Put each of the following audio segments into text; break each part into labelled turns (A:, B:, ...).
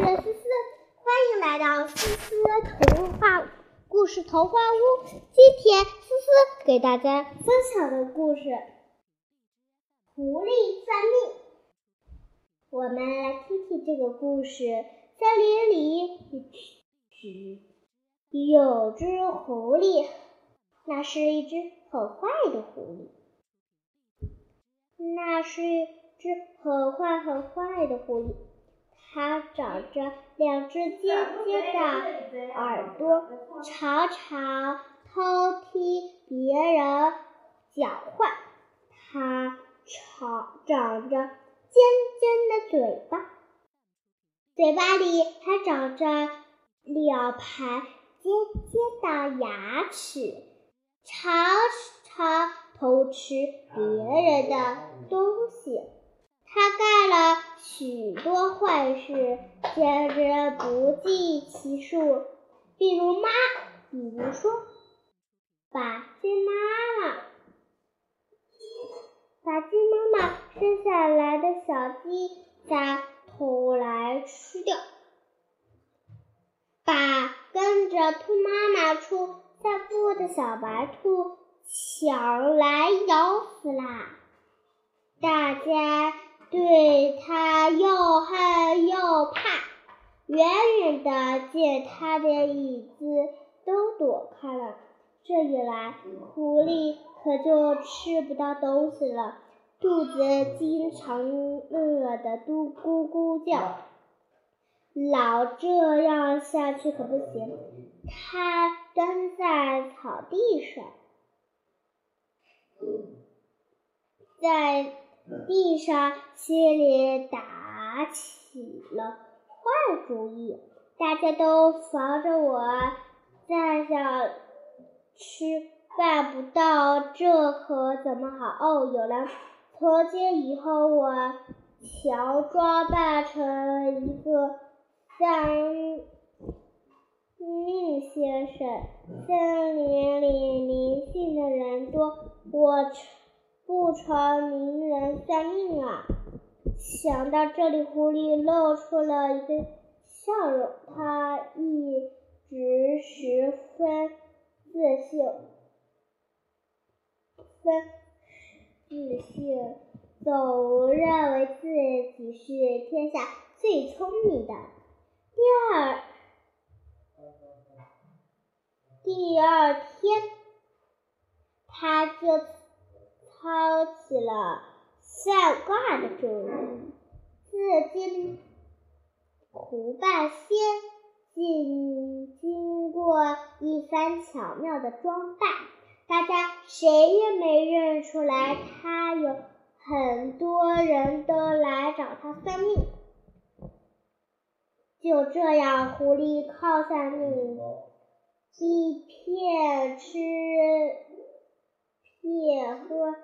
A: 是思思，欢迎来到思思童话故事童话屋。今天思思给大家分享的故事《狐狸算命》。我们来听听这个故事。森林里只有只狐狸，那是一只很坏的狐狸。那是一只很坏很坏的狐狸。它长着两只尖尖的耳朵，常常偷听别人讲话。它长长着尖尖的嘴巴，嘴巴里还长着两排尖尖的牙齿，常常偷吃别人的东西。他干了许多坏事，简直不计其数。比如妈，比如说，把鸡妈妈，把鸡妈妈生下来的小鸡再偷来吃掉，把跟着兔妈妈出散步的小白兔抢来咬死啦！大家。对他又恨又怕，远远的见他的影子都躲开了。这一来，狐狸可就吃不到东西了，肚子经常饿得嘟咕咕叫。老这样下去可不行，他蹲在草地上，在。地上心里打起了坏主意，大家都防着我，再想吃办不到，这可怎么好？哦，有了！从今以后，我乔装扮成一个算命先生。森林里迷信的人多，我。不成名人算命啊！想到这里，狐狸露出了一个笑容。他一直十分自信，分自信，总认为自己是天下最聪明的。第二，第二天，他就。抛起了算卦的主意，自今胡半仙经经过一番巧妙的装扮，大家谁也没认出来他。有很多人都来找他算命。就这样，狐狸靠算命一片吃，也喝。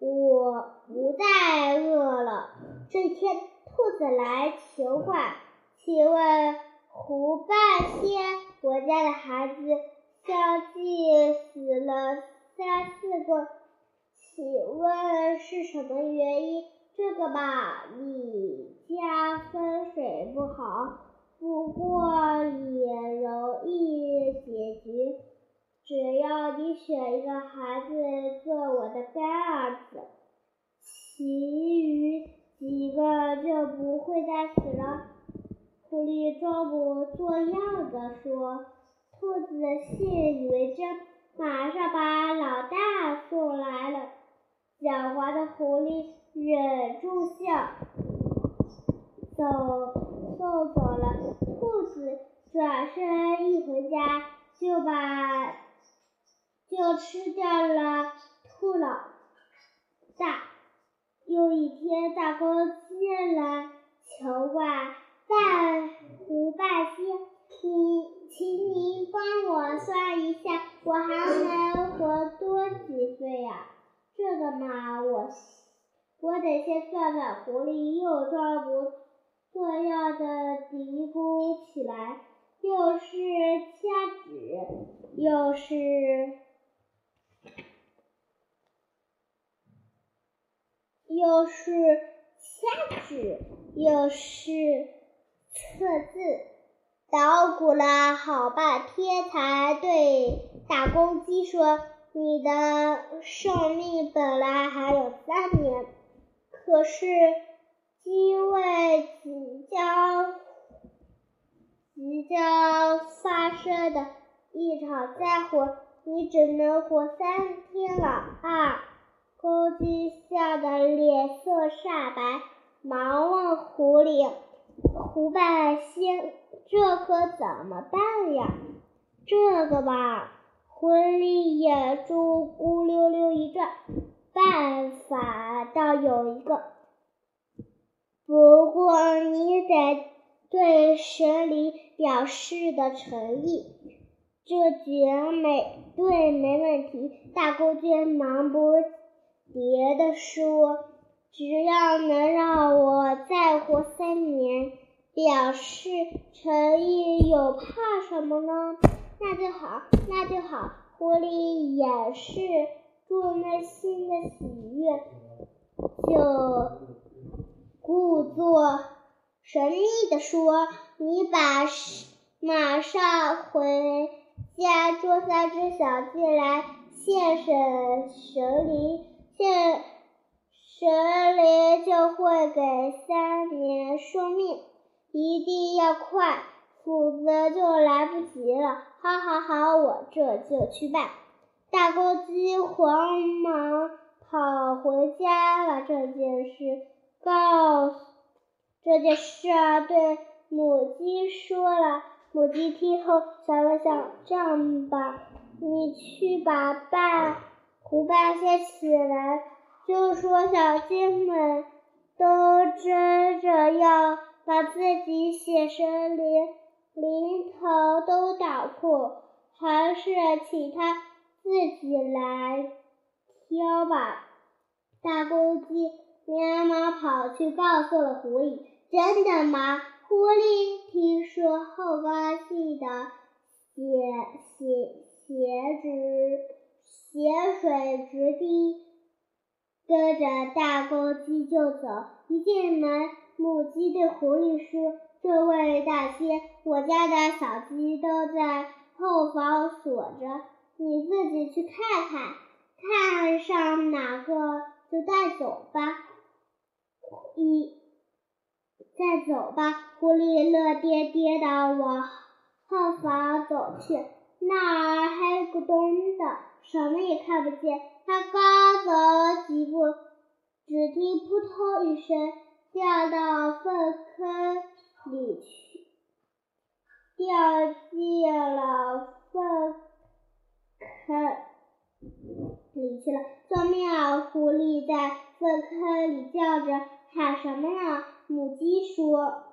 A: 我不再饿了。这天，兔子来求卦，请问胡半仙，我家的孩子相继死了三四个，请问是什么原因？这个吧，你家风水不好，不过也容易解决。只要你选一个孩子做我的干儿子，其余几个就不会再死了。狐狸装模作样的说，兔子信以为真，马上把老大送来了。狡猾的狐狸忍住笑，走送走了兔子，转身一回家就把。就吃掉了兔老大。又一天，大公鸡来求卦，半胡半仙，你，请您帮我算一下，我还能活多几岁呀？这个嘛，我我得先算算。狐狸又装模作样的嘀咕起来，又是掐指，又是。又是掐指，又是测字，捣鼓了好半天，才对大公鸡说：“你的寿命本来还有三年，可是因为即将即将发生的一场灾祸，你只能活三天了。”啊！公鸡吓得脸色煞白，忙问狐狸。胡半仙，这可怎么办呀？这个吧，狐狸眼珠咕溜溜一转，办法倒有一个，不过你得对神灵表示的诚意。这绝没对，没问题。大公鸡忙不别的说。只要能让我再活三年，表示诚意，有怕什么呢？那就好，那就好。狐狸掩饰住内心的喜悦，就故作神秘地说：“你把马上回家捉三只小鸡来献神神灵，现。”神灵就会给三年寿命，一定要快，否则就来不及了。好，好，好，我这就去办。大公鸡慌忙跑回家，把这件事告这件事儿对母鸡说了。母鸡听后想了想，这样吧，你去把半胡半仙起来。就说小鸡们都争着要把自己写神灵灵头都打破，还是请他自己来挑吧。大公鸡连忙跑去告诉了狐狸：“真的吗？”狐狸听说后高兴的血血血直血水直滴。跟着大公鸡就走，一进门，母鸡对狐狸说：“这位大仙，我家的小鸡都在后房锁着，你自己去看看，看上哪个就带走吧。”一，再走吧。狐狸乐颠颠的往后房走去，那儿黑咕咚的，什么也看不见。他刚走几步，只听扑通一声，掉到粪坑里去，掉进了粪坑里去了。救命啊！狐狸在粪坑里叫着，喊什么呢？母鸡说：“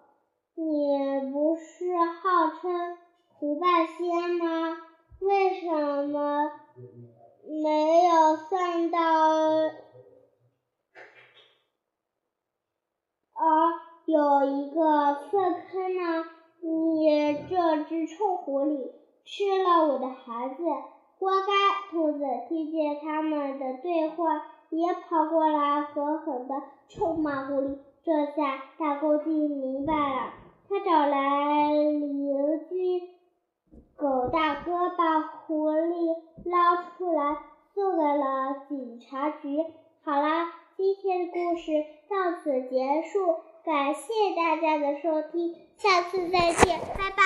A: 你不是号称胡半仙吗？为什么？”没有算到，而有一个粪坑呢？你这只臭狐狸，吃了我的孩子，活该！兔子听见他们的对话，也跑过来狠狠地臭骂狐狸。这下大公鸡明白了，他找来。大哥把狐狸捞出来，送给了警察局。好啦，今天的故事到此结束，感谢大家的收听，下次再见，拜拜。